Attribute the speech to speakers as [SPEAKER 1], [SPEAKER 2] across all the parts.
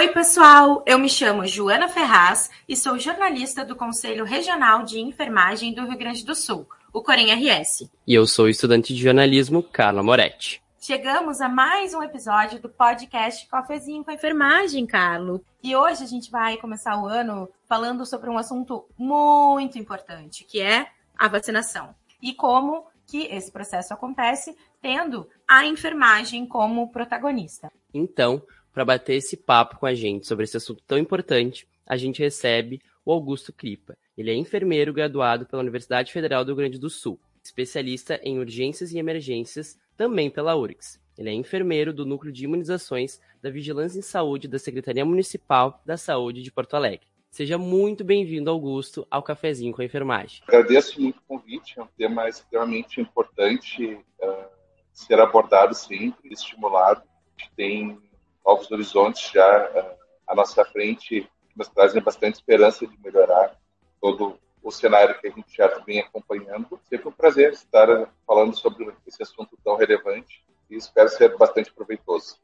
[SPEAKER 1] Oi, pessoal! Eu me chamo Joana Ferraz e sou jornalista do Conselho Regional de Enfermagem do Rio Grande do Sul, o Corém RS.
[SPEAKER 2] E eu sou estudante de jornalismo, Carla Moretti.
[SPEAKER 1] Chegamos a mais um episódio do podcast Cafezinho com a Enfermagem, Carlo. E hoje a gente vai começar o ano falando sobre um assunto muito importante, que é a vacinação. E como que esse processo acontece tendo a enfermagem como protagonista.
[SPEAKER 2] Então, para bater esse papo com a gente sobre esse assunto tão importante, a gente recebe o Augusto Cripa. Ele é enfermeiro graduado pela Universidade Federal do Rio Grande do Sul, especialista em urgências e emergências também pela URGS. Ele é enfermeiro do Núcleo de Imunizações da Vigilância em Saúde da Secretaria Municipal da Saúde de Porto Alegre. Seja muito bem-vindo, Augusto, ao Cafezinho com a Enfermagem.
[SPEAKER 3] Agradeço muito o convite, é um tema extremamente importante uh, ser abordado sempre, estimulado. A gente tem novos horizontes já uh, à nossa frente, que nos trazem bastante esperança de melhorar todo o cenário que a gente já vem acompanhando. Sempre um prazer estar falando sobre esse assunto tão relevante e espero ser bastante proveitoso.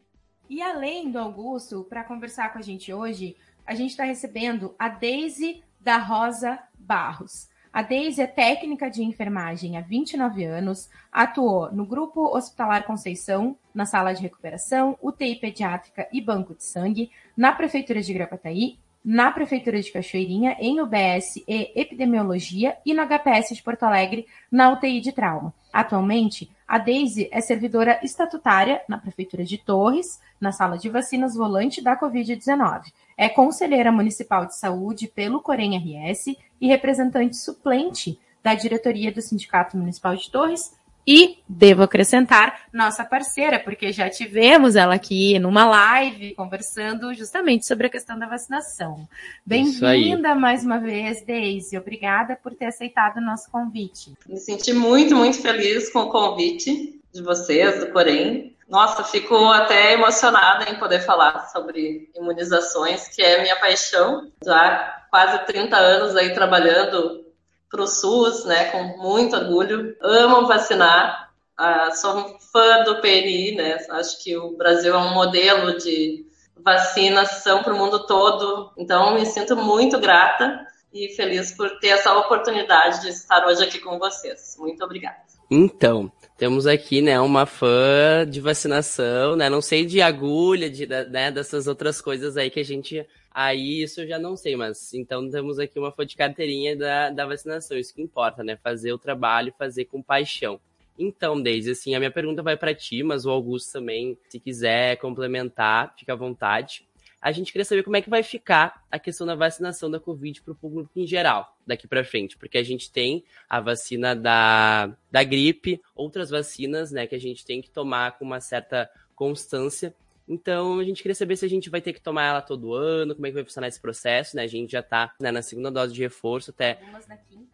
[SPEAKER 1] E além do Augusto, para conversar com a gente hoje, a gente está recebendo a Deise da Rosa Barros. A Deise é técnica de enfermagem há 29 anos, atuou no Grupo Hospitalar Conceição, na sala de recuperação, UTI pediátrica e banco de sangue, na Prefeitura de Grapataí, na Prefeitura de Cachoeirinha, em UBS e Epidemiologia, e no HPS de Porto Alegre, na UTI de trauma. Atualmente, a Deise é servidora estatutária na Prefeitura de Torres, na sala de vacinas volante da Covid-19. É conselheira municipal de saúde pelo Corém RS e representante suplente da diretoria do Sindicato Municipal de Torres e devo acrescentar nossa parceira, porque já tivemos ela aqui numa live conversando justamente sobre a questão da vacinação. Bem-vinda mais uma vez, Deise. Obrigada por ter aceitado o nosso convite.
[SPEAKER 4] Me senti muito, muito feliz com o convite de vocês, do Corém. Nossa, fico até emocionada em poder falar sobre imunizações, que é minha paixão. Já quase 30 anos aí trabalhando para o SUS, né, com muito orgulho. Amo vacinar, ah, sou fã do PNI, né, acho que o Brasil é um modelo de vacinação para o mundo todo, então me sinto muito grata e feliz por ter essa oportunidade de estar hoje aqui com vocês. Muito obrigada.
[SPEAKER 2] Então, temos aqui, né, uma fã de vacinação, né, não sei de agulha, de, né, dessas outras coisas aí que a gente Aí isso eu já não sei, mas então temos aqui uma foto de carteirinha da, da vacinação, isso que importa, né? Fazer o trabalho, fazer com paixão. Então, Deise, assim, a minha pergunta vai para ti, mas o Augusto também, se quiser complementar, fica à vontade. A gente queria saber como é que vai ficar a questão da vacinação da Covid para o público em geral, daqui para frente, porque a gente tem a vacina da, da gripe, outras vacinas, né, que a gente tem que tomar com uma certa constância. Então, a gente queria saber se a gente vai ter que tomar ela todo ano, como é que vai funcionar esse processo, né? A gente já tá né, na segunda dose de reforço, até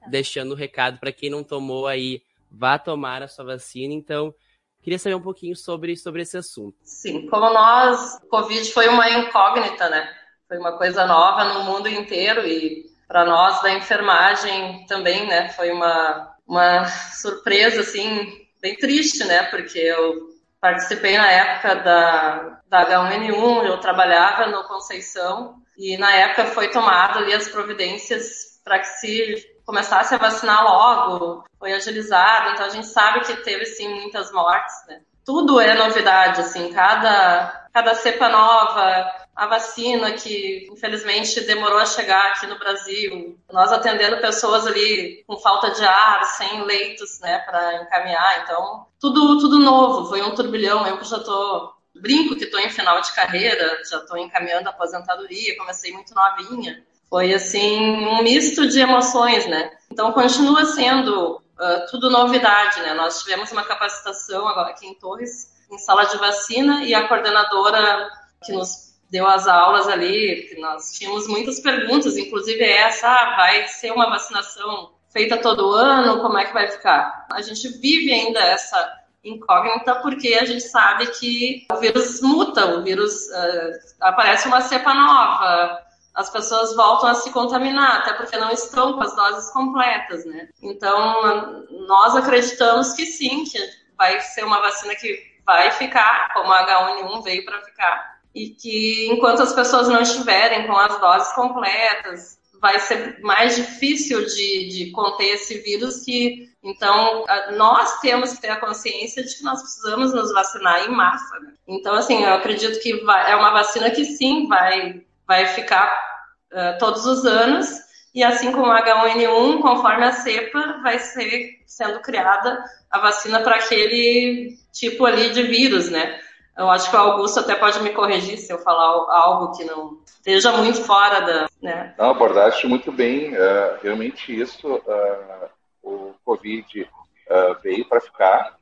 [SPEAKER 2] deixando o recado para quem não tomou aí, vá tomar a sua vacina. Então, queria saber um pouquinho sobre, sobre esse assunto.
[SPEAKER 4] Sim, como nós, o Covid foi uma incógnita, né? Foi uma coisa nova no mundo inteiro e para nós da enfermagem também, né? Foi uma, uma surpresa, assim, bem triste, né? Porque eu Participei na época da, da H1N1, eu trabalhava no Conceição, e na época foi tomado ali as providências para que se começasse a vacinar logo, foi agilizado, então a gente sabe que teve sim muitas mortes, né? Tudo é novidade, assim, cada, cada cepa nova, a vacina que infelizmente demorou a chegar aqui no Brasil, nós atendendo pessoas ali com falta de ar, sem leitos, né, para encaminhar, então tudo tudo novo, foi um turbilhão, eu que já tô brinco que estou em final de carreira, já estou encaminhando a aposentadoria, comecei muito novinha, foi assim um misto de emoções, né? Então continua sendo uh, tudo novidade, né? Nós tivemos uma capacitação agora aqui em Torres, em sala de vacina, e a coordenadora que nos deu as aulas ali, nós tínhamos muitas perguntas, inclusive essa, ah, vai ser uma vacinação feita todo ano, como é que vai ficar? A gente vive ainda essa incógnita porque a gente sabe que o vírus muta, o vírus uh, aparece uma cepa nova, as pessoas voltam a se contaminar, até porque não estão com as doses completas, né? Então, nós acreditamos que sim, que vai ser uma vacina que vai ficar, como a H1N1 veio para ficar e que enquanto as pessoas não estiverem com as doses completas, vai ser mais difícil de, de conter esse vírus que então nós temos que ter a consciência de que nós precisamos nos vacinar em massa. Né? Então assim eu acredito que vai, é uma vacina que sim vai vai ficar uh, todos os anos e assim como o H1N1 conforme a cepa vai ser sendo criada a vacina para aquele tipo ali de vírus, né? Eu acho que o Augusto até pode me corrigir se eu falar algo que não esteja muito fora da. Né?
[SPEAKER 3] Não, abordaste muito bem. Uh, realmente, isso, uh, o Covid uh, veio para ficar.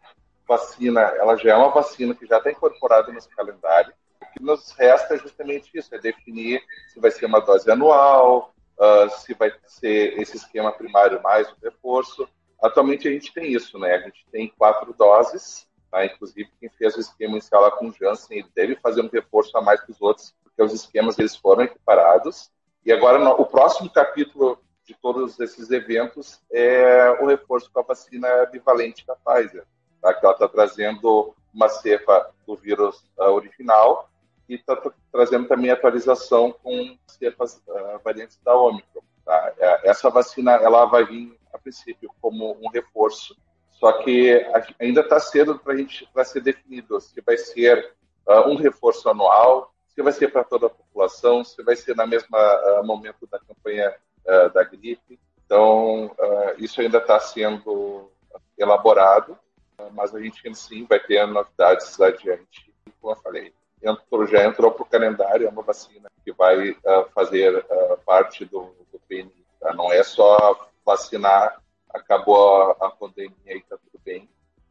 [SPEAKER 3] Vacina, ela já é uma vacina que já está incorporada nesse calendário. O que nos resta é justamente isso: é definir se vai ser uma dose anual, se vai ser esse esquema primário mais o reforço. Atualmente a gente tem isso, né? A gente tem quatro doses Tá? Inclusive, quem fez o esquema inicial lá com o Janssen, ele deve fazer um reforço a mais que os outros, porque os esquemas eles foram equiparados. E agora, o próximo capítulo de todos esses eventos é o reforço com a vacina bivalente da Pfizer, tá? que ela está trazendo uma cepa do vírus uh, original e está trazendo também atualização com cepas uh, variantes da Omicron. Tá? É, essa vacina ela vai vir, a princípio, como um reforço só que ainda está cedo para a gente para ser definido se vai ser uh, um reforço anual, se vai ser para toda a população, se vai ser na mesma uh, momento da campanha uh, da gripe. Então isso ainda está sendo elaborado, mas a gente sim vai ter novidades adiante. Como eu falei, entrou, já entrou para o calendário, é uma vacina que vai fazer parte do, do PNI. Tá? Não é só vacinar acabou a, a pandemia e.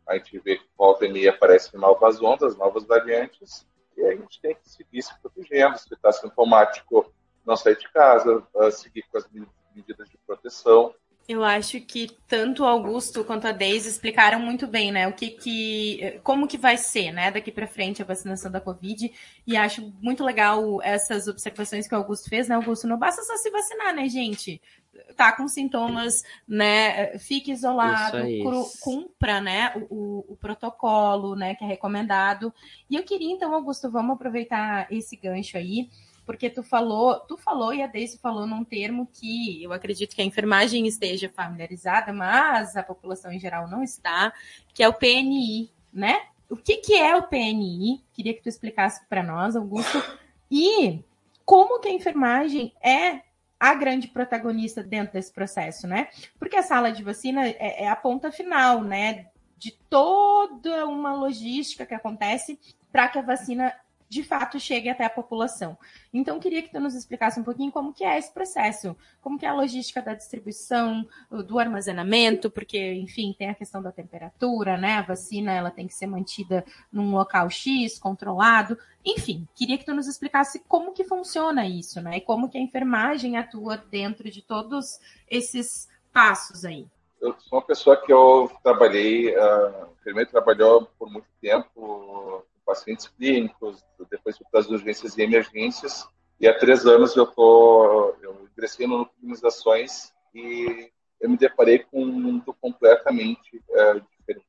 [SPEAKER 3] A gente vê que volta e meia aparecem novas ondas, novas variantes, e a gente tem que seguir se protegendo. Se está sintomático, não sair de casa, seguir com as medidas de proteção.
[SPEAKER 1] Eu acho que tanto o Augusto quanto a Deise explicaram muito bem, né, o que que, como que vai ser, né, daqui para frente a vacinação da Covid, e acho muito legal essas observações que o Augusto fez, né, Augusto, não basta só se vacinar, né, gente, tá com sintomas, né, fique isolado, cumpra, né, o, o, protocolo, né, que é recomendado. E eu queria, então, Augusto, vamos aproveitar esse gancho aí, porque tu falou, tu falou e a Deise falou num termo que eu acredito que a enfermagem esteja familiarizada, mas a população em geral não está, que é o PNI, né? O que, que é o PNI? Queria que tu explicasse para nós, Augusto. E como que a enfermagem é a grande protagonista dentro desse processo, né? Porque a sala de vacina é, é a ponta final, né? De toda uma logística que acontece para que a vacina de fato chegue até a população. Então, queria que tu nos explicasse um pouquinho como que é esse processo, como que é a logística da distribuição, do armazenamento, porque, enfim, tem a questão da temperatura, né? A vacina, ela tem que ser mantida num local X, controlado. Enfim, queria que tu nos explicasse como que funciona isso, né? E como que a enfermagem atua dentro de todos esses passos aí.
[SPEAKER 3] Eu sou uma pessoa que eu trabalhei, uh, enfermeiro trabalhou por muito tempo pacientes clínicos, depois fui para as urgências e emergências, e há três anos eu tô, eu ingressei no imunizações e eu me deparei com um mundo completamente é, diferente.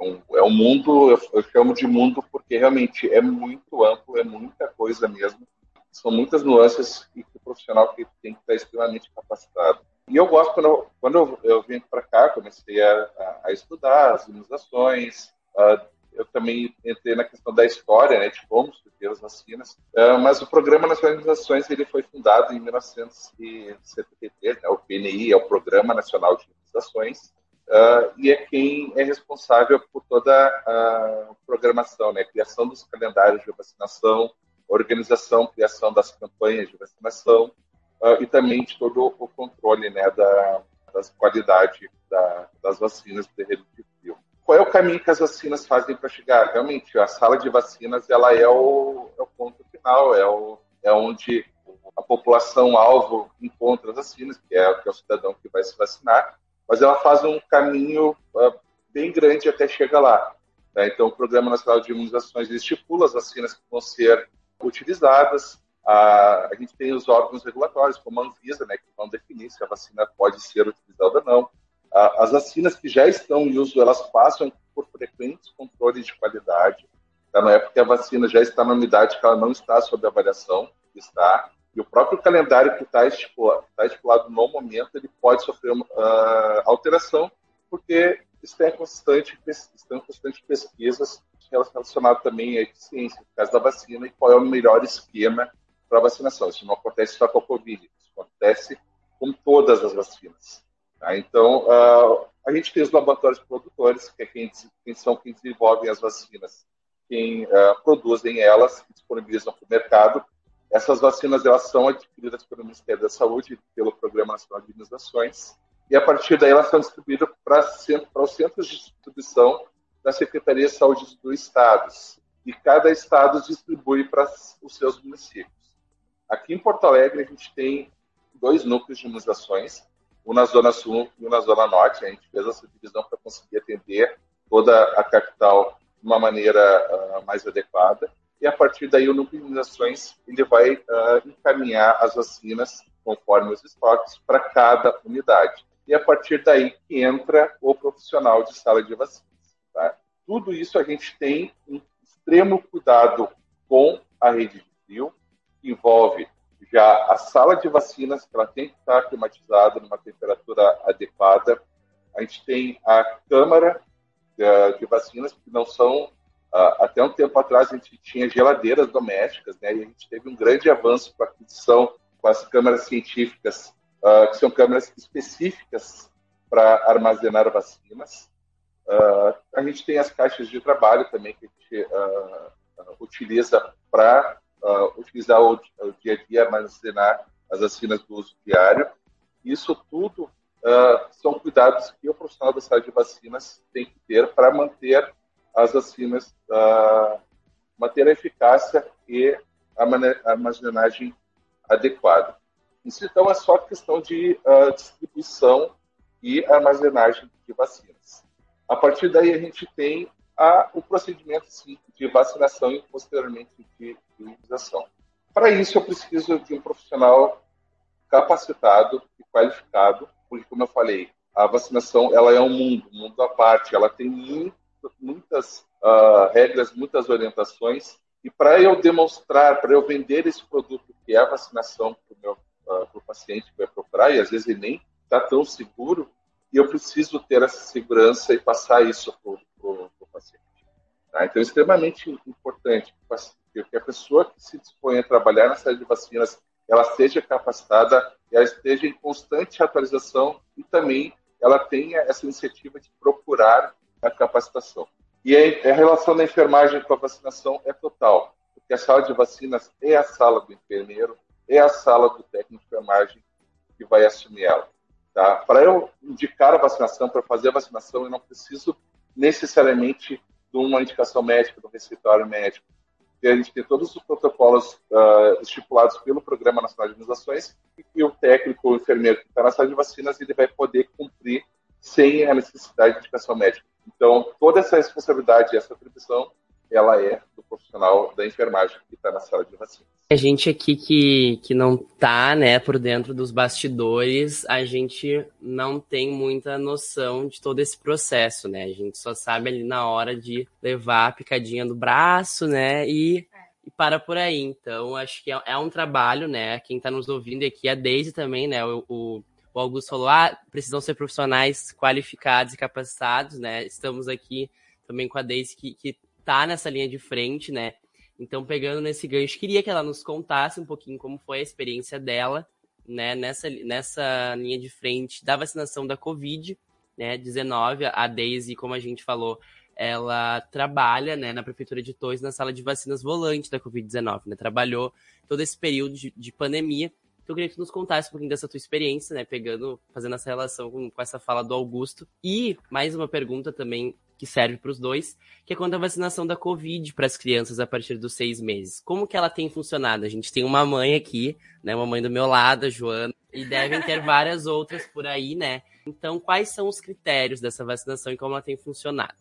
[SPEAKER 3] É um, é um mundo, eu, eu chamo de mundo porque realmente é muito amplo, é muita coisa mesmo. São muitas nuances e que o profissional que tem que estar extremamente capacitado. E eu gosto, quando eu, quando eu, eu vim para cá, comecei a, a, a, estudar as imunizações, a eu também entrei na questão da história, né, de como surgiu as vacinas. Uh, mas o Programa Nacional de Imunizações ele foi fundado em 1973, né, o PNI é o Programa Nacional de Imunizações, uh, e é quem é responsável por toda a programação, né, criação dos calendários de vacinação, organização, criação das campanhas de vacinação uh, e também de todo o controle né, da, das qualidade da, das vacinas do terreno de frio qual é o caminho que as vacinas fazem para chegar? Realmente, a sala de vacinas ela é o, é o ponto final, é, o, é onde a população-alvo encontra as vacinas, que é, que é, o cidadão que vai se vacinar, mas ela faz um caminho uh, bem grande até chegar lá. Né? Então, o Programa Nacional de Imunizações estipula as vacinas que vão ser utilizadas, a, a gente tem os órgãos regulatórios, como a Anvisa, né, que vão definir se a vacina pode ser utilizada ou não. As vacinas que já estão em uso, elas passam por frequentes controles de qualidade. Tá? Não é porque a vacina já está na unidade que ela não está sob avaliação, está. E o próprio calendário que está estipulado, tá estipulado no momento, ele pode sofrer uma uh, alteração, porque está em constante, estão em constante pesquisas relacionadas também à eficiência, no caso da vacina, e qual é o melhor esquema para vacinação. Isso não acontece só com a Covid, isso acontece com todas as vacinas. Tá? Então, uh, a gente tem os laboratórios produtores, que é quem, quem são quem desenvolvem as vacinas, quem uh, produzem elas, disponibilizam para o mercado. Essas vacinas elas são adquiridas pelo Ministério da Saúde, pelo Programa Nacional de Imunizações, e a partir daí elas são distribuídas para, para os centros de distribuição da Secretaria de Saúde do Estado. E cada estado distribui para os seus municípios. Aqui em Porto Alegre, a gente tem dois núcleos de imunizações, um na Zona Sul e um na Zona Norte. A gente fez essa divisão para conseguir atender toda a capital de uma maneira uh, mais adequada. E a partir daí, o núcleo de imunizações ele vai uh, encaminhar as vacinas conforme os estoques para cada unidade. E a partir daí que entra o profissional de sala de vacinas. Tá? Tudo isso a gente tem um extremo cuidado com a rede de fio, que envolve já a sala de vacinas, que ela tem que estar climatizada numa temperatura adequada. A gente tem a câmara de, de vacinas, que não são. Uh, até um tempo atrás a gente tinha geladeiras domésticas, né? E a gente teve um grande avanço para aquisição com as câmaras científicas, uh, que são câmaras específicas para armazenar vacinas. Uh, a gente tem as caixas de trabalho também que a gente utiliza para uh, utilizar o, o, dia a dia, armazenar as vacinas do uso diário. Isso tudo uh, são cuidados que o profissional da saúde de vacinas tem que ter para manter as vacinas, uh, manter a eficácia e a armazenagem adequada. Isso, então, é só questão de distribuição e armazenagem de vacinas. A partir daí, a gente tem a, o procedimento de vacinação e posteriormente de imunização. Para isso, eu preciso de um profissional capacitado e qualificado, porque, como eu falei, a vacinação ela é um mundo, um mundo à parte, ela tem muito, muitas uh, regras, muitas orientações, e para eu demonstrar, para eu vender esse produto que é a vacinação para o uh, paciente que vai procurar, e às vezes ele nem está tão seguro, e eu preciso ter essa segurança e passar isso para o paciente. Tá? Então, é extremamente importante que a pessoa que se dispõe a trabalhar na série de vacinas ela seja capacitada, ela esteja em constante atualização e também ela tenha essa iniciativa de procurar a capacitação. E a relação da enfermagem com a vacinação é total, porque a sala de vacinas é a sala do enfermeiro, é a sala do técnico de enfermagem que vai assumir ela. Tá? Para eu indicar a vacinação, para fazer a vacinação, eu não preciso necessariamente de uma indicação médica, do receituário médico que a gente tem todos os protocolos uh, estipulados pelo Programa Nacional de Imunizações e o técnico, o enfermeiro que está na sala de vacinas, ele vai poder cumprir sem a necessidade de indicação médica. Então, toda essa responsabilidade, essa atribuição, ela é do profissional da enfermagem que está na sala de vacinas.
[SPEAKER 2] A gente aqui que, que não tá, né, por dentro dos bastidores, a gente não tem muita noção de todo esse processo, né? A gente só sabe ali na hora de levar a picadinha do braço, né, e, e para por aí. Então, acho que é, é um trabalho, né? Quem está nos ouvindo aqui, a Deise também, né? O, o, o Augusto falou, ah, precisam ser profissionais qualificados e capacitados, né? Estamos aqui também com a Deise que, que tá nessa linha de frente, né? Então, pegando nesse gancho, queria que ela nos contasse um pouquinho como foi a experiência dela, né, nessa, nessa linha de frente da vacinação da Covid, né, 19. A Daisy, como a gente falou, ela trabalha, né, na Prefeitura de Torres, na sala de vacinas volante da Covid-19, né, trabalhou todo esse período de, de pandemia. Então, eu queria que nos contasse um pouquinho dessa tua experiência, né, pegando, fazendo essa relação com, com essa fala do Augusto. E mais uma pergunta também que serve para os dois, que é quanto à vacinação da Covid para as crianças a partir dos seis meses. Como que ela tem funcionado? A gente tem uma mãe aqui, né, uma mãe do meu lado, a Joana, e devem ter várias outras por aí, né? Então, quais são os critérios dessa vacinação e como ela tem funcionado?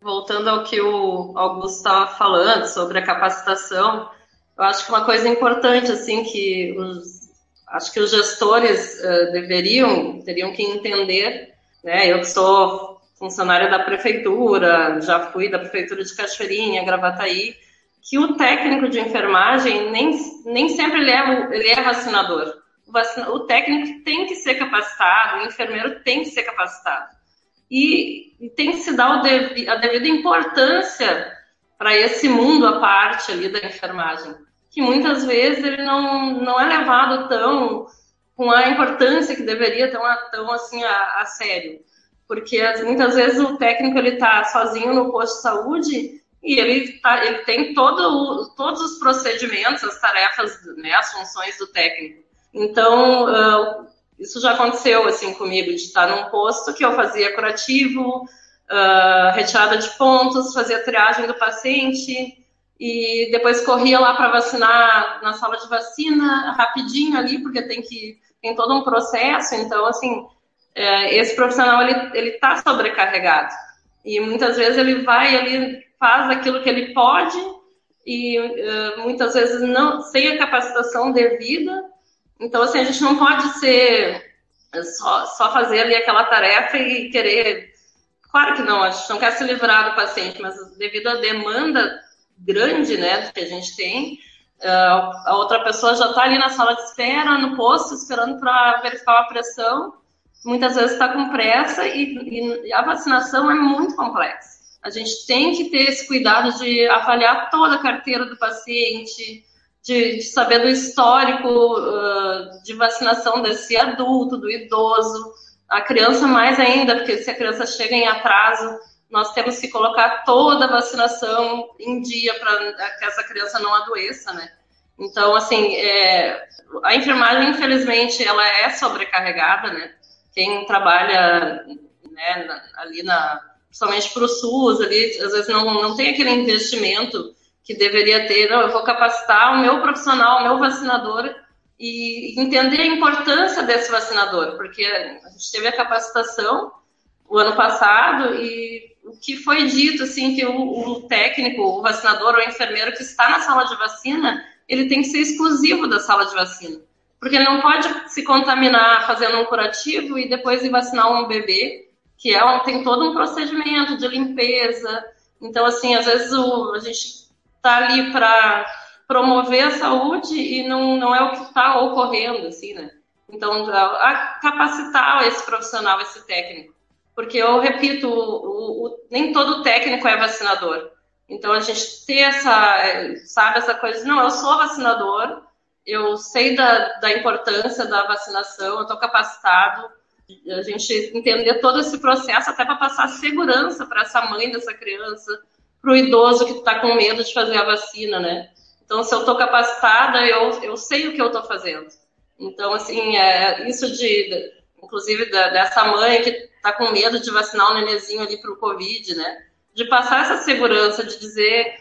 [SPEAKER 4] Voltando ao que o Augusto estava falando sobre a capacitação, eu acho que uma coisa importante, assim, que os, acho que os gestores uh, deveriam, teriam que entender, né? Eu que sou funcionária da prefeitura, já fui da prefeitura de Cachoeirinha, Gravataí, que o técnico de enfermagem nem, nem sempre ele é, ele é vacinador. O, vacina, o técnico tem que ser capacitado, o enfermeiro tem que ser capacitado. E, e tem que se dar dev, a devida importância para esse mundo à parte ali da enfermagem, que muitas vezes ele não, não é levado tão com a importância que deveria tão, tão assim a, a sério, porque muitas vezes o técnico ele está sozinho no posto de saúde e ele, tá, ele tem todo todos os procedimentos, as tarefas, né, as funções do técnico. Então, uh, isso já aconteceu assim comigo, de estar num posto que eu fazia curativo, uh, retirada de pontos, fazia triagem do paciente e depois corria lá para vacinar na sala de vacina rapidinho ali, porque tem que tem todo um processo. Então, assim, é, esse profissional ele ele está sobrecarregado e muitas vezes ele vai ele faz aquilo que ele pode e uh, muitas vezes não sem a capacitação devida. Então, assim, a gente não pode ser só, só fazer ali aquela tarefa e querer Claro que não, a gente não quer se livrar do paciente, mas devido à demanda grande né, que a gente tem, a outra pessoa já está ali na sala de espera, no posto, esperando para verificar a pressão. Muitas vezes está com pressa e, e, a vacinação é muito complexa. A gente tem que ter esse cuidado de avaliar toda a carteira do paciente, de, de saber do histórico uh, de vacinação desse adulto, do idoso a criança mais ainda, porque se a criança chega em atraso, nós temos que colocar toda a vacinação em dia para que essa criança não adoeça, né? Então, assim, é, a enfermagem, infelizmente, ela é sobrecarregada, né? Quem trabalha né, ali na, principalmente para o SUS, ali, às vezes não, não tem aquele investimento que deveria ter. Não, eu vou capacitar o meu profissional, o meu vacinador e entender a importância desse vacinador, porque a gente teve a capacitação o ano passado e o que foi dito, assim, que o, o técnico, o vacinador ou enfermeiro que está na sala de vacina, ele tem que ser exclusivo da sala de vacina, porque não pode se contaminar fazendo um curativo e depois ir vacinar um bebê, que é tem todo um procedimento de limpeza. Então, assim, às vezes o, a gente está ali para promover a saúde e não, não é o que está ocorrendo, assim, né? Então, capacitar esse profissional, esse técnico. Porque eu repito, o, o, nem todo técnico é vacinador. Então, a gente ter essa, sabe, essa coisa, não, eu sou vacinador, eu sei da, da importância da vacinação, eu estou capacitado, a gente entender todo esse processo até para passar segurança para essa mãe dessa criança, para o idoso que está com medo de fazer a vacina, né? Então, se eu estou capacitada, eu, eu sei o que eu estou fazendo. Então, assim, é, isso de, inclusive, da, dessa mãe que está com medo de vacinar o nenenzinho ali para o Covid, né? De passar essa segurança, de dizer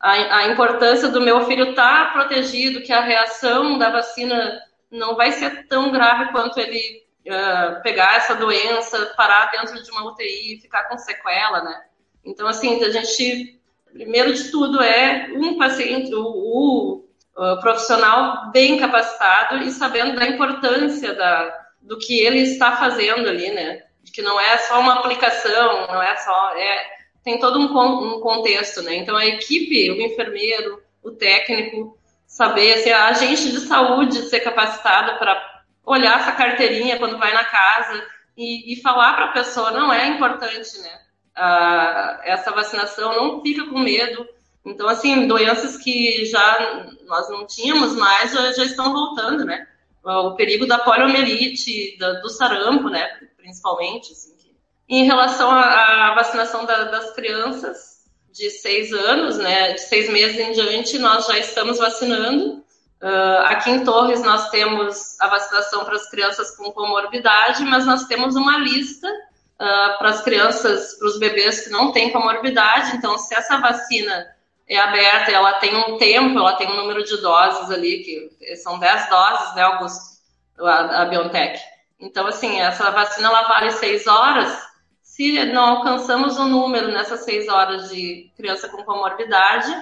[SPEAKER 4] a, a importância do meu filho estar tá protegido, que a reação da vacina não vai ser tão grave quanto ele uh, pegar essa doença, parar dentro de uma UTI e ficar com sequela, né? Então, assim, a gente primeiro de tudo é um paciente, o, o, o profissional bem capacitado e sabendo da importância da, do que ele está fazendo ali, né? De que não é só uma aplicação, não é só. É, tem todo um, um contexto, né? Então a equipe, o enfermeiro, o técnico, saber, assim, a agente de saúde ser capacitado para olhar essa carteirinha quando vai na casa e, e falar para a pessoa, não é importante, né? uh, essa vacinação, não fica com medo. Então, assim, doenças que já nós não tínhamos mais já, já estão voltando, né? O perigo da poliomielite, da, do sarampo, né? Principalmente. Assim. Em relação à, vacinação da, das crianças de seis anos, né? De seis meses em diante, nós já estamos vacinando. Uh, aqui em Torres nós temos a vacinação para as crianças com comorbidade, mas nós temos uma lista uh, para as crianças, para os bebês que não têm comorbidade. Então, se essa vacina é aberta, ela tem um tempo, ela tem um número de doses ali, que são 10 doses, né, Augusto? A, a BioNTech. Então, assim, essa vacina ela vale 6 horas. Se não alcançamos o número nessas 6 horas de criança com comorbidade,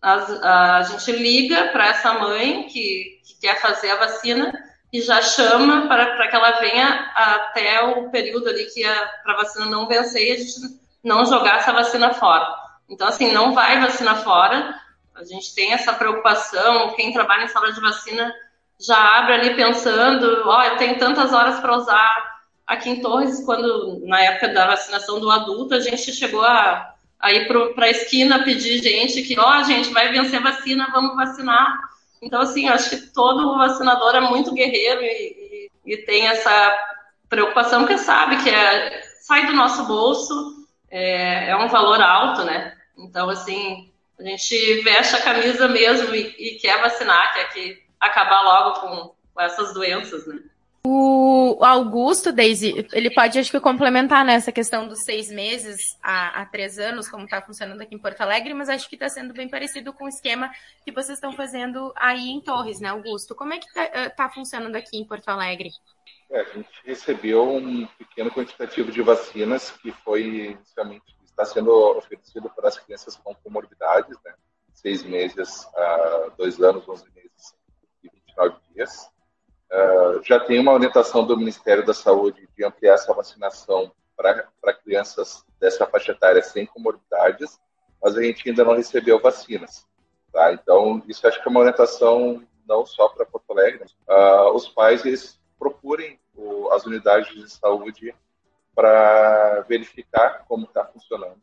[SPEAKER 4] a, a gente liga para essa mãe que, que, quer fazer a vacina e já chama para que ela venha até o período ali que a vacina não vencer e a gente não jogar essa vacina fora. Então, assim, não vai vacina fora. A gente tem essa preocupação. Quem trabalha em sala de vacina já abre ali pensando: oh, tem tantas horas para usar. Aqui em Torres, quando na época da vacinação do adulto, a gente chegou a, a ir para a esquina pedir gente que, ó, oh, gente, vai vencer a vacina, vamos vacinar então, assim, acho que todo vacinador é muito guerreiro e, e, e tem essa preocupação, porque sabe que é, sai do nosso bolso, é, é, um valor alto, né? Então, assim, a gente veste a camisa mesmo e, e quer vacinar, quer que acabar logo com, com essas doenças, né?
[SPEAKER 1] O Augusto, Daisy, ele pode, acho que, complementar nessa questão dos seis meses a, a três anos, como está funcionando aqui em Porto Alegre, mas acho que está sendo bem parecido com o esquema que vocês estão fazendo aí em Torres, né, Augusto? Como é que está eh, tá funcionando aqui em Porto Alegre?
[SPEAKER 3] É, a gente recebeu um pequeno quantitativo de vacinas que foi inicialmente está sendo oferecido para as crianças com comorbidades, né? Seis meses a dois anos, onze meses e 29 dias. Uh, já tem uma orientação do Ministério da Saúde de ampliar essa vacinação para crianças dessa faixa etária sem comorbidades, mas a gente ainda não recebeu vacinas. Tá? Então, isso acho que é uma orientação não só para Porto Alegre. Uh, os pais eles procurem o, as unidades de saúde para verificar como está funcionando,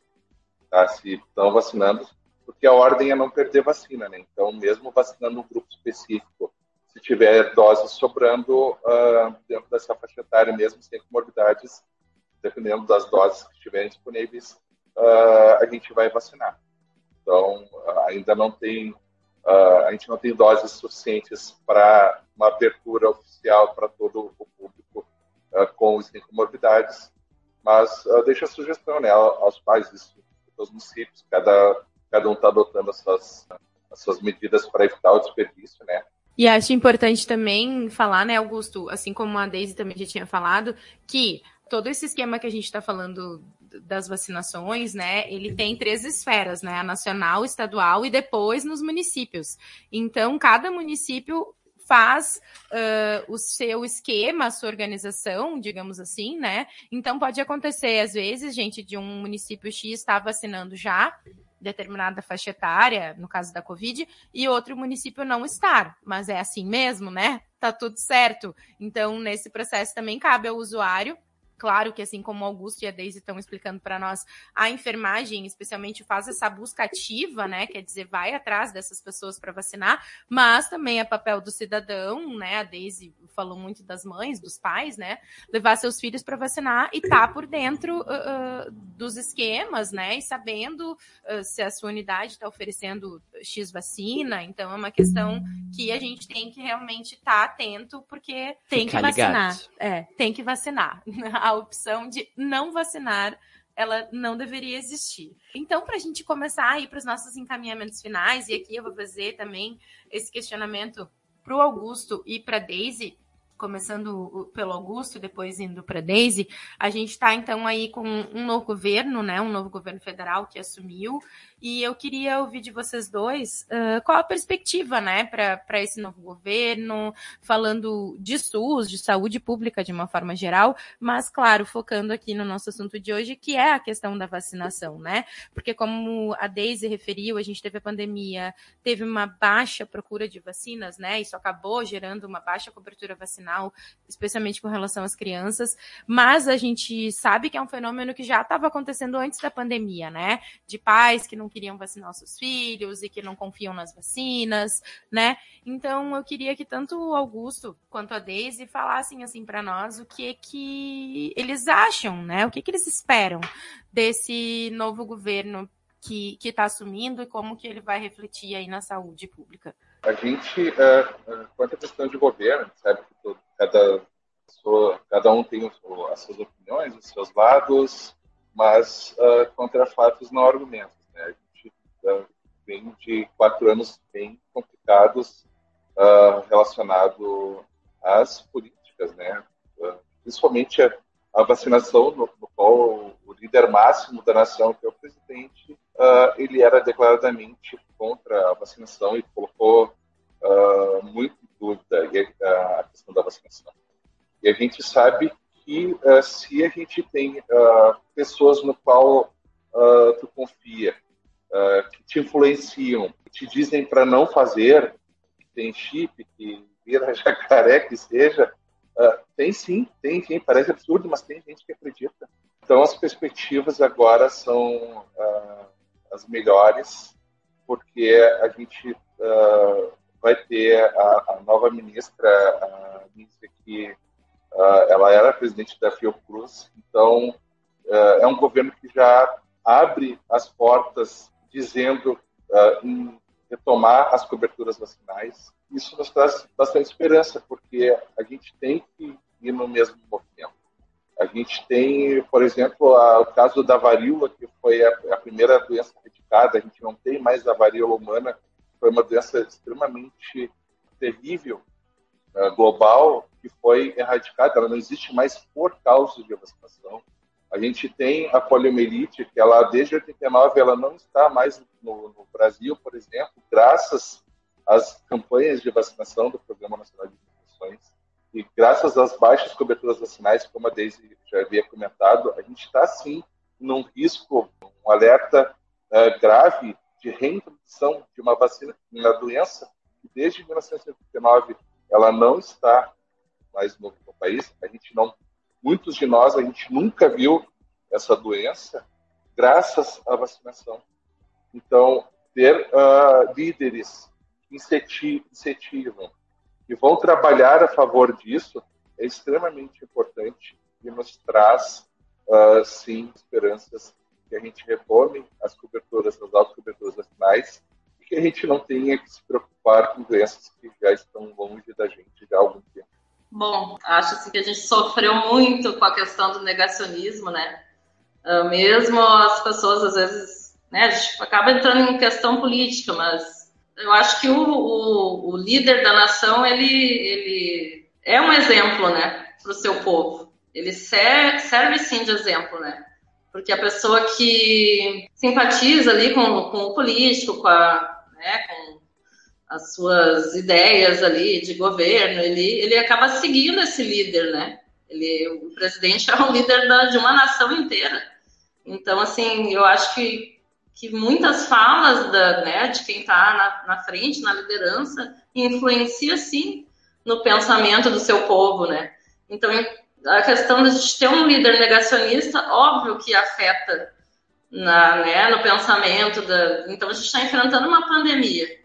[SPEAKER 3] tá? se estão vacinando, porque a ordem é não perder vacina. Né? Então, mesmo vacinando um grupo específico se tiver doses sobrando uh, dentro dessa faixa etária, mesmo sem comorbidades, dependendo das doses que estiverem disponíveis, uh, a gente vai vacinar. Então, uh, ainda não tem, a gente não tem doses suficientes para uma abertura oficial para todo o público com e sem comorbidades, mas deixa a sugestão né, aos pais dos municípios, cada, cada um está adotando as suas, as suas medidas para evitar o desperdício, né?
[SPEAKER 1] E acho importante também falar, né, Augusto, assim como a Daisy também já tinha falado, que todo esse esquema que a gente está falando das vacinações, né, ele tem três esferas, né, a nacional, estadual e depois nos municípios. Então, cada município faz uh, o seu esquema, a sua organização, digamos assim, né? Então pode acontecer, às vezes, gente, de um município X estar vacinando já, determinada faixa etária, no caso da Covid, e outro município não estar. Mas é assim mesmo, né? Tá tudo certo. Então, nesse processo também cabe ao usuário Claro que, assim como o Augusto e a Deise estão explicando para nós, a enfermagem, especialmente, faz essa busca ativa, né? Quer dizer, vai atrás dessas pessoas para vacinar, mas também é papel do cidadão, né? A Deise falou muito das mães, dos pais, né? Levar seus filhos para vacinar e tá por dentro uh, uh, dos esquemas, né? E sabendo uh, se a sua unidade está oferecendo X vacina. Então, é uma questão que a gente tem que realmente estar tá atento, porque tem Ficar que vacinar. Ligado. É, tem que vacinar. a opção de não vacinar ela não deveria existir. Então, para a gente começar a ir para os nossos encaminhamentos finais, e aqui eu vou fazer também esse questionamento para o Augusto e para a Daisy, começando pelo Augusto, depois indo para Daisy, a gente está então aí com um novo governo, né, um novo governo federal que assumiu, e eu queria ouvir de vocês dois uh, qual a perspectiva, né, para esse novo governo, falando de SUS, de saúde pública de uma forma geral, mas, claro, focando aqui no nosso assunto de hoje, que é a questão da vacinação, né? Porque, como a Daisy referiu, a gente teve a pandemia, teve uma baixa procura de vacinas, né? Isso acabou gerando uma baixa cobertura vacinal, especialmente com relação às crianças, mas a gente sabe que é um fenômeno que já estava acontecendo antes da pandemia, né? De pais que não queriam vacinar os seus filhos e que não confiam nas vacinas, né? Então eu queria que tanto o Augusto quanto a Daisy falassem assim para nós o que que eles acham, né? O que que eles esperam desse novo governo que está assumindo e como que ele vai refletir aí na saúde pública.
[SPEAKER 3] A gente, uh, quanto à questão de governo, sabe que cada, cada um tem as suas opiniões, os seus lados, mas uh, contra fatos não argumentos vem de quatro anos bem complicados uh, relacionado às políticas, né? Uh, principalmente a, a vacinação, no, no, qual o líder máximo da nação, que é o presidente, uh, ele era declaradamente contra a vacinação e colocou muito em dúvida a questão da vacinação. E a gente sabe que uh, se a gente tem uh, pessoas no qual te influenciam, te dizem para não fazer, que tem chip, que vira jacaré, que seja, tem sim, tem sim, parece absurdo, mas tem gente que acredita. Então as perspectivas agora são as melhores, porque a gente vai ter a, a nova ministra, a ministra que Uh, ela era presidente da Fiocruz, então uh, é um governo que já abre as portas dizendo uh, em retomar as coberturas vacinais. Isso nos traz bastante esperança, porque a gente tem que ir no mesmo movimento. A gente tem, por exemplo, a, o caso da varíola, que foi a, a primeira doença erradicada, a gente não tem mais a varíola humana, foi uma doença extremamente terrível, global, que foi erradicada, ela não existe mais por causa de vacinação. A gente tem a poliomielite, que ela desde 89 ela não está mais no, no, Brasil, por exemplo, graças às campanhas de vacinação do Programa Nacional de Imunizações e graças às baixas coberturas vacinais, como a Deise já havia comentado, a gente está sim num risco, um alerta uh, grave de reintrodução de uma vacina, uma doença que desde 1989 ela não está mais no, no país. A gente não, muitos de nós, a gente nunca viu essa doença graças à vacinação. Então, ter uh, líderes que incentivam e vão trabalhar a favor disso é extremamente importante e nos traz, uh, sim, esperanças que a gente retome as coberturas, as altas coberturas vacinais e que a gente não tenha que se preocupar com doenças que já estão longe da gente já há algum tempo.
[SPEAKER 4] Bom, acho assim, que a gente sofreu muito com a questão do negacionismo, né? Uh, mesmo as pessoas, às vezes, né, a gente acaba entrando em questão política, mas eu acho que o, o, o líder da nação, ele, ele é um exemplo, né, para o seu povo. Ele serve, serve sim de exemplo, né? Porque a pessoa que simpatiza ali com, com o político, com, a, né, com as suas ideias ali de governo, ele, ele acaba seguindo esse líder, né? Ele, o presidente é o líder da, de uma nação inteira. Então, assim, eu acho que, que muitas falas da, né, de quem está na, na frente, na liderança, influencia, sim, no pensamento do seu povo, né? Então, a questão de ter um líder negacionista, óbvio que afeta na, né, no pensamento. Da... Então, a gente está enfrentando uma pandemia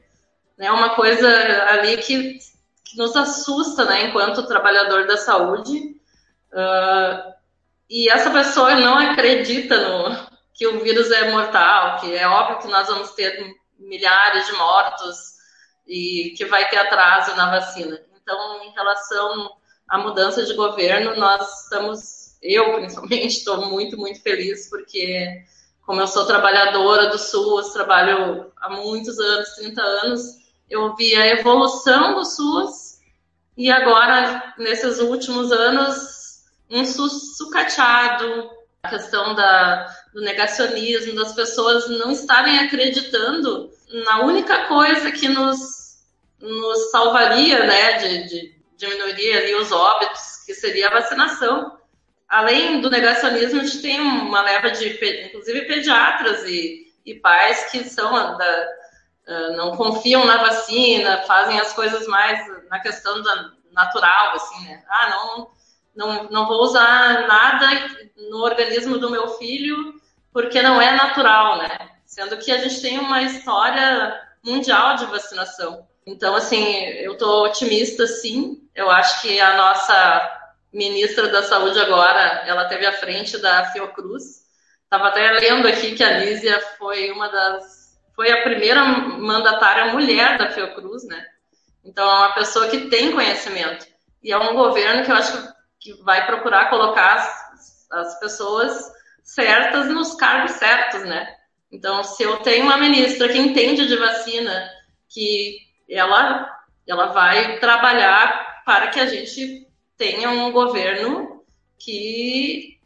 [SPEAKER 4] né, uma coisa ali que, que nos assusta, né, enquanto trabalhador da saúde. Uh, e essa pessoa não acredita no, que o vírus é mortal, que é óbvio que nós vamos ter milhares de mortos e que vai ter atraso na vacina. Então, em relação à mudança de governo, nós estamos, eu principalmente, estou muito, muito feliz, porque como eu sou trabalhadora do SUS, trabalho há muitos anos, 30 anos, eu vi a evolução do SUS e agora, nesses últimos anos, um SUS sucateado, a questão da, do negacionismo, das pessoas não estarem acreditando na única coisa que nos, nos salvaria, né, de, de ali os óbitos, que seria a vacinação. Além do negacionismo, a gente tem uma leva de, inclusive, pediatras e, e pais que são da, não confiam na vacina, fazem as coisas mais na questão da natural, assim, né? Ah, não, não, não vou usar nada no organismo do meu filho porque não é natural, né? Sendo que a gente tem uma história mundial de vacinação. Então, assim, eu estou otimista, sim. Eu acho que a nossa ministra da Saúde agora, ela teve à frente da Fiocruz. Estava até lendo aqui que a Lísia foi uma das foi a primeira mandatária mulher da Fiocruz, né? Então, é uma pessoa que tem conhecimento. E é um governo que eu acho que vai procurar colocar as, as pessoas certas nos cargos certos, né? Então, se eu tenho uma ministra que entende de vacina, que ela, ela vai trabalhar para que a gente tenha um governo que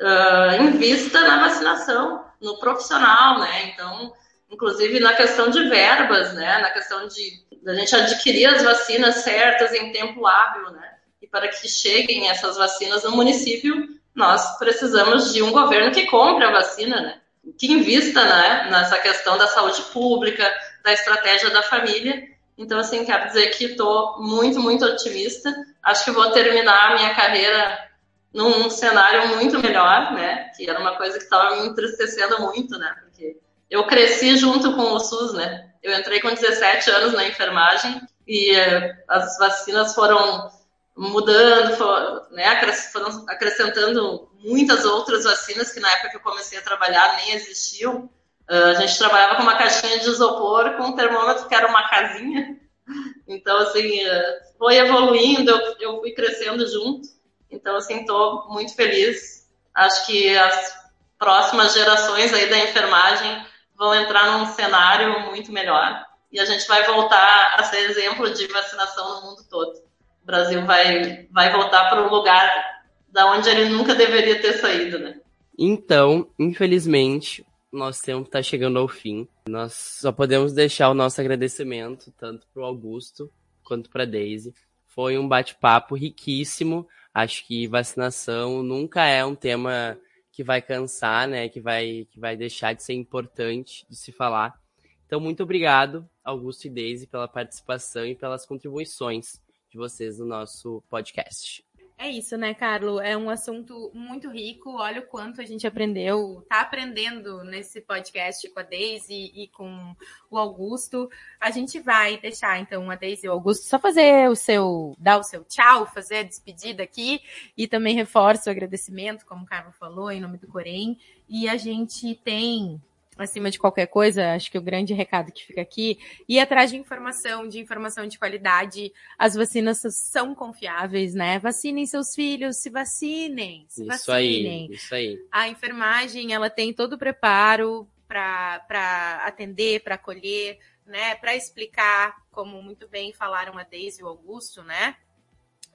[SPEAKER 4] uh, invista na vacinação, no profissional, né? Então, inclusive na questão de verbas, né? Na questão de a gente adquirir as vacinas certas em tempo hábil, né? E para que cheguem essas vacinas no município, nós precisamos de um governo que compre a vacina, né? Que invista né, nessa questão da saúde pública, da estratégia da família. Então, assim, quero dizer que estou muito, muito otimista. Acho que vou terminar a minha carreira num cenário muito melhor, né? Que era uma coisa que estava me entristecendo muito, né? Eu cresci junto com o SUS, né? Eu entrei com 17 anos na enfermagem e uh, as vacinas foram mudando, foram, né, foram acrescentando muitas outras vacinas que na época que eu comecei a trabalhar nem existiam. Uh, a gente trabalhava com uma caixinha de isopor com um termômetro que era uma casinha. Então, assim, uh, foi evoluindo, eu fui crescendo junto. Então, assim, estou muito feliz. Acho que as próximas gerações aí da enfermagem vão entrar num cenário muito melhor e a gente vai voltar a ser exemplo de vacinação no mundo todo. O Brasil vai, vai voltar para um lugar da onde ele nunca deveria ter saído, né?
[SPEAKER 2] Então, infelizmente, nosso tempo está chegando ao fim. Nós só podemos deixar o nosso agradecimento tanto para o Augusto quanto para Daisy. Foi um bate-papo riquíssimo. Acho que vacinação nunca é um tema que vai cansar, né? Que vai, que vai deixar de ser importante de se falar. Então, muito obrigado, Augusto e Daisy, pela participação e pelas contribuições de vocês no nosso podcast.
[SPEAKER 1] É isso, né, Carlo? É um assunto muito rico. Olha o quanto a gente aprendeu, tá aprendendo nesse podcast com a Deise e com o Augusto. A gente vai deixar, então, a Deise e o Augusto só fazer o seu, dar o seu tchau, fazer a despedida aqui e também reforço o agradecimento, como o Carlo falou, em nome do Corém. E a gente tem acima de qualquer coisa, acho que o grande recado que fica aqui, ir atrás de informação, de informação de qualidade. As vacinas são confiáveis, né? Vacinem seus filhos, se vacinem, se
[SPEAKER 2] isso
[SPEAKER 1] vacinem.
[SPEAKER 2] Aí, isso aí.
[SPEAKER 1] A enfermagem, ela tem todo o preparo para atender, para acolher, né? Para explicar, como muito bem falaram a Deise e o Augusto, né?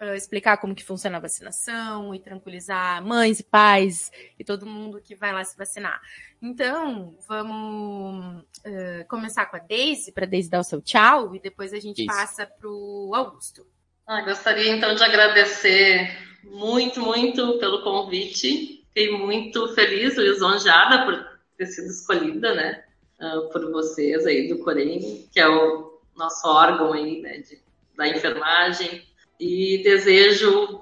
[SPEAKER 1] Uh, explicar como que funciona a vacinação e tranquilizar mães e pais e todo mundo que vai lá se vacinar. Então, vamos uh, começar com a Deise, para a Deise dar o seu tchau, e depois a gente Isso. passa para o Augusto.
[SPEAKER 4] Ah, gostaria então de agradecer muito, muito pelo convite. Fiquei muito feliz e lisonjeada por ter sido escolhida, né, uh, por vocês aí do Corém, que é o nosso órgão aí, né, de, da enfermagem e desejo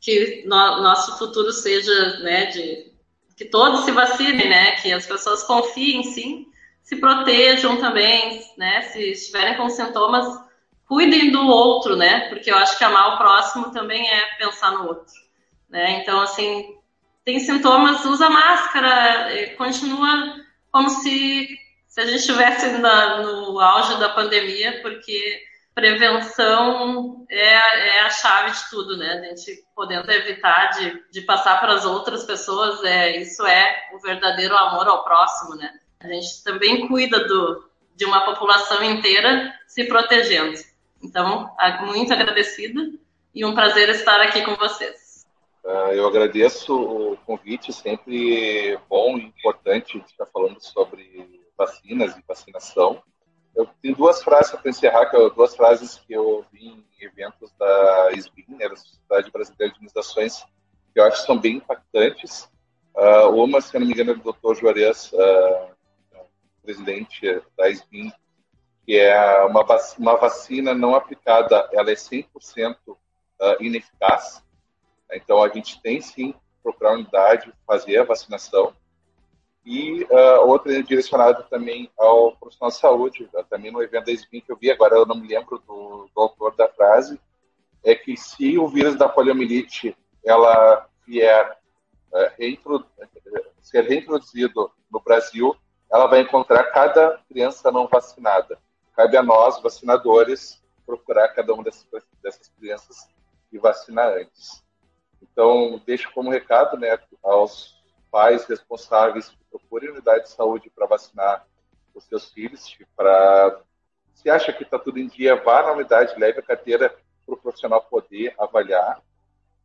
[SPEAKER 4] que no, nosso futuro seja, né, de que todos se vacinem, né, que as pessoas confiem sim, se protejam também, né, se estiverem com sintomas, cuidem do outro, né, porque eu acho que amar o próximo também é pensar no outro, né, então assim, tem sintomas, usa máscara, continua como se, se a gente estivesse no auge da pandemia, porque prevenção é, é, a chave de tudo, né? A gente podendo evitar de, de passar para as outras pessoas, é, isso é o verdadeiro amor ao próximo, né? A gente também cuida do, de uma população inteira se protegendo. Então, muito agradecida e um prazer estar aqui com vocês.
[SPEAKER 3] Uh, eu agradeço o convite, sempre bom e importante estar falando sobre vacinas e vacinação. Eu tenho duas frases para encerrar, que é duas frases que eu ouvi em eventos da SBIN, né, da Sociedade Brasileira de Imunizações, que eu acho que são bem impactantes. Uh, uma, se eu não me engano, é do Dr. Juarez, uh, presidente da SBIN, que é uma, vac uma vacina não aplicada, ela é 100% uh, ah, ineficaz. Então, a gente tem sim procurar unidade, fazer a vacinação. E uh, outra é direcionada também ao profissional de saúde, também no evento da SBIM que eu vi, agora eu não me lembro do, do autor da frase, é que se o vírus da poliomielite ela vier uh, reintro, ser reintroduzido no Brasil, ela vai encontrar cada criança não vacinada. Cabe a nós, vacinadores, procurar cada uma dessas, dessas crianças e vacinar antes. Então, deixo como recado né, aos pais responsáveis que procurem unidade de saúde para vacinar os seus filhos, para se acha que está tudo em dia, vá na unidade, leve a carteira para o profissional poder avaliar.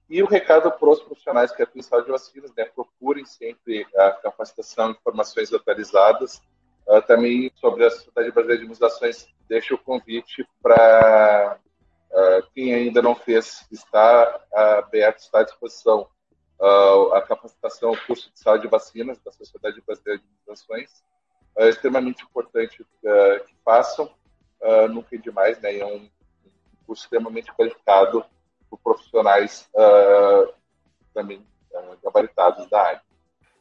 [SPEAKER 3] E o recado para os profissionais que atuam em saúde de vacinas, né, procurem sempre a capacitação, informações atualizadas, Uh, também sobre a Sociedade Brasileira de Imunizações, deixo o convite para uh, quem ainda não fez, está aberto, está à disposição uh, capacitação, o curso de saúde de vacinas da Sociedade Brasileira de Imunizações. É extremamente importante que façam, nunca é demais, né? É um curso extremamente qualificado por profissionais também gabaritados da área.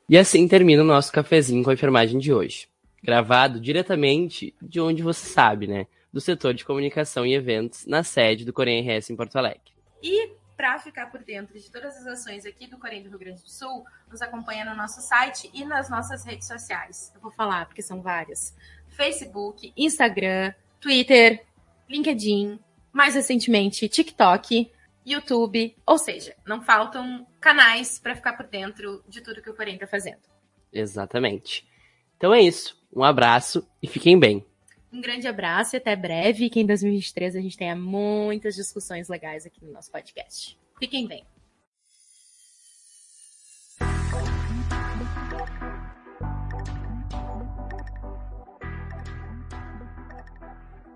[SPEAKER 2] E assim termina o nosso cafezinho com a enfermagem de hoje gravado diretamente de onde você sabe, né? Do setor de comunicação e eventos na sede do Corém RS em Porto Alegre.
[SPEAKER 1] E para ficar por dentro de todas as ações aqui do Corém do Rio Grande do Sul, nos acompanha no nosso site e nas nossas redes sociais. Eu vou falar porque são várias: Facebook, Instagram, Twitter, LinkedIn, mais recentemente TikTok, YouTube, ou seja, não faltam canais para ficar por dentro de tudo que o Corém está fazendo.
[SPEAKER 2] Exatamente. Então é isso. Um abraço e fiquem bem.
[SPEAKER 1] Um grande abraço e até breve. Que em 2023 a gente tenha muitas discussões legais aqui no nosso podcast. Fiquem bem.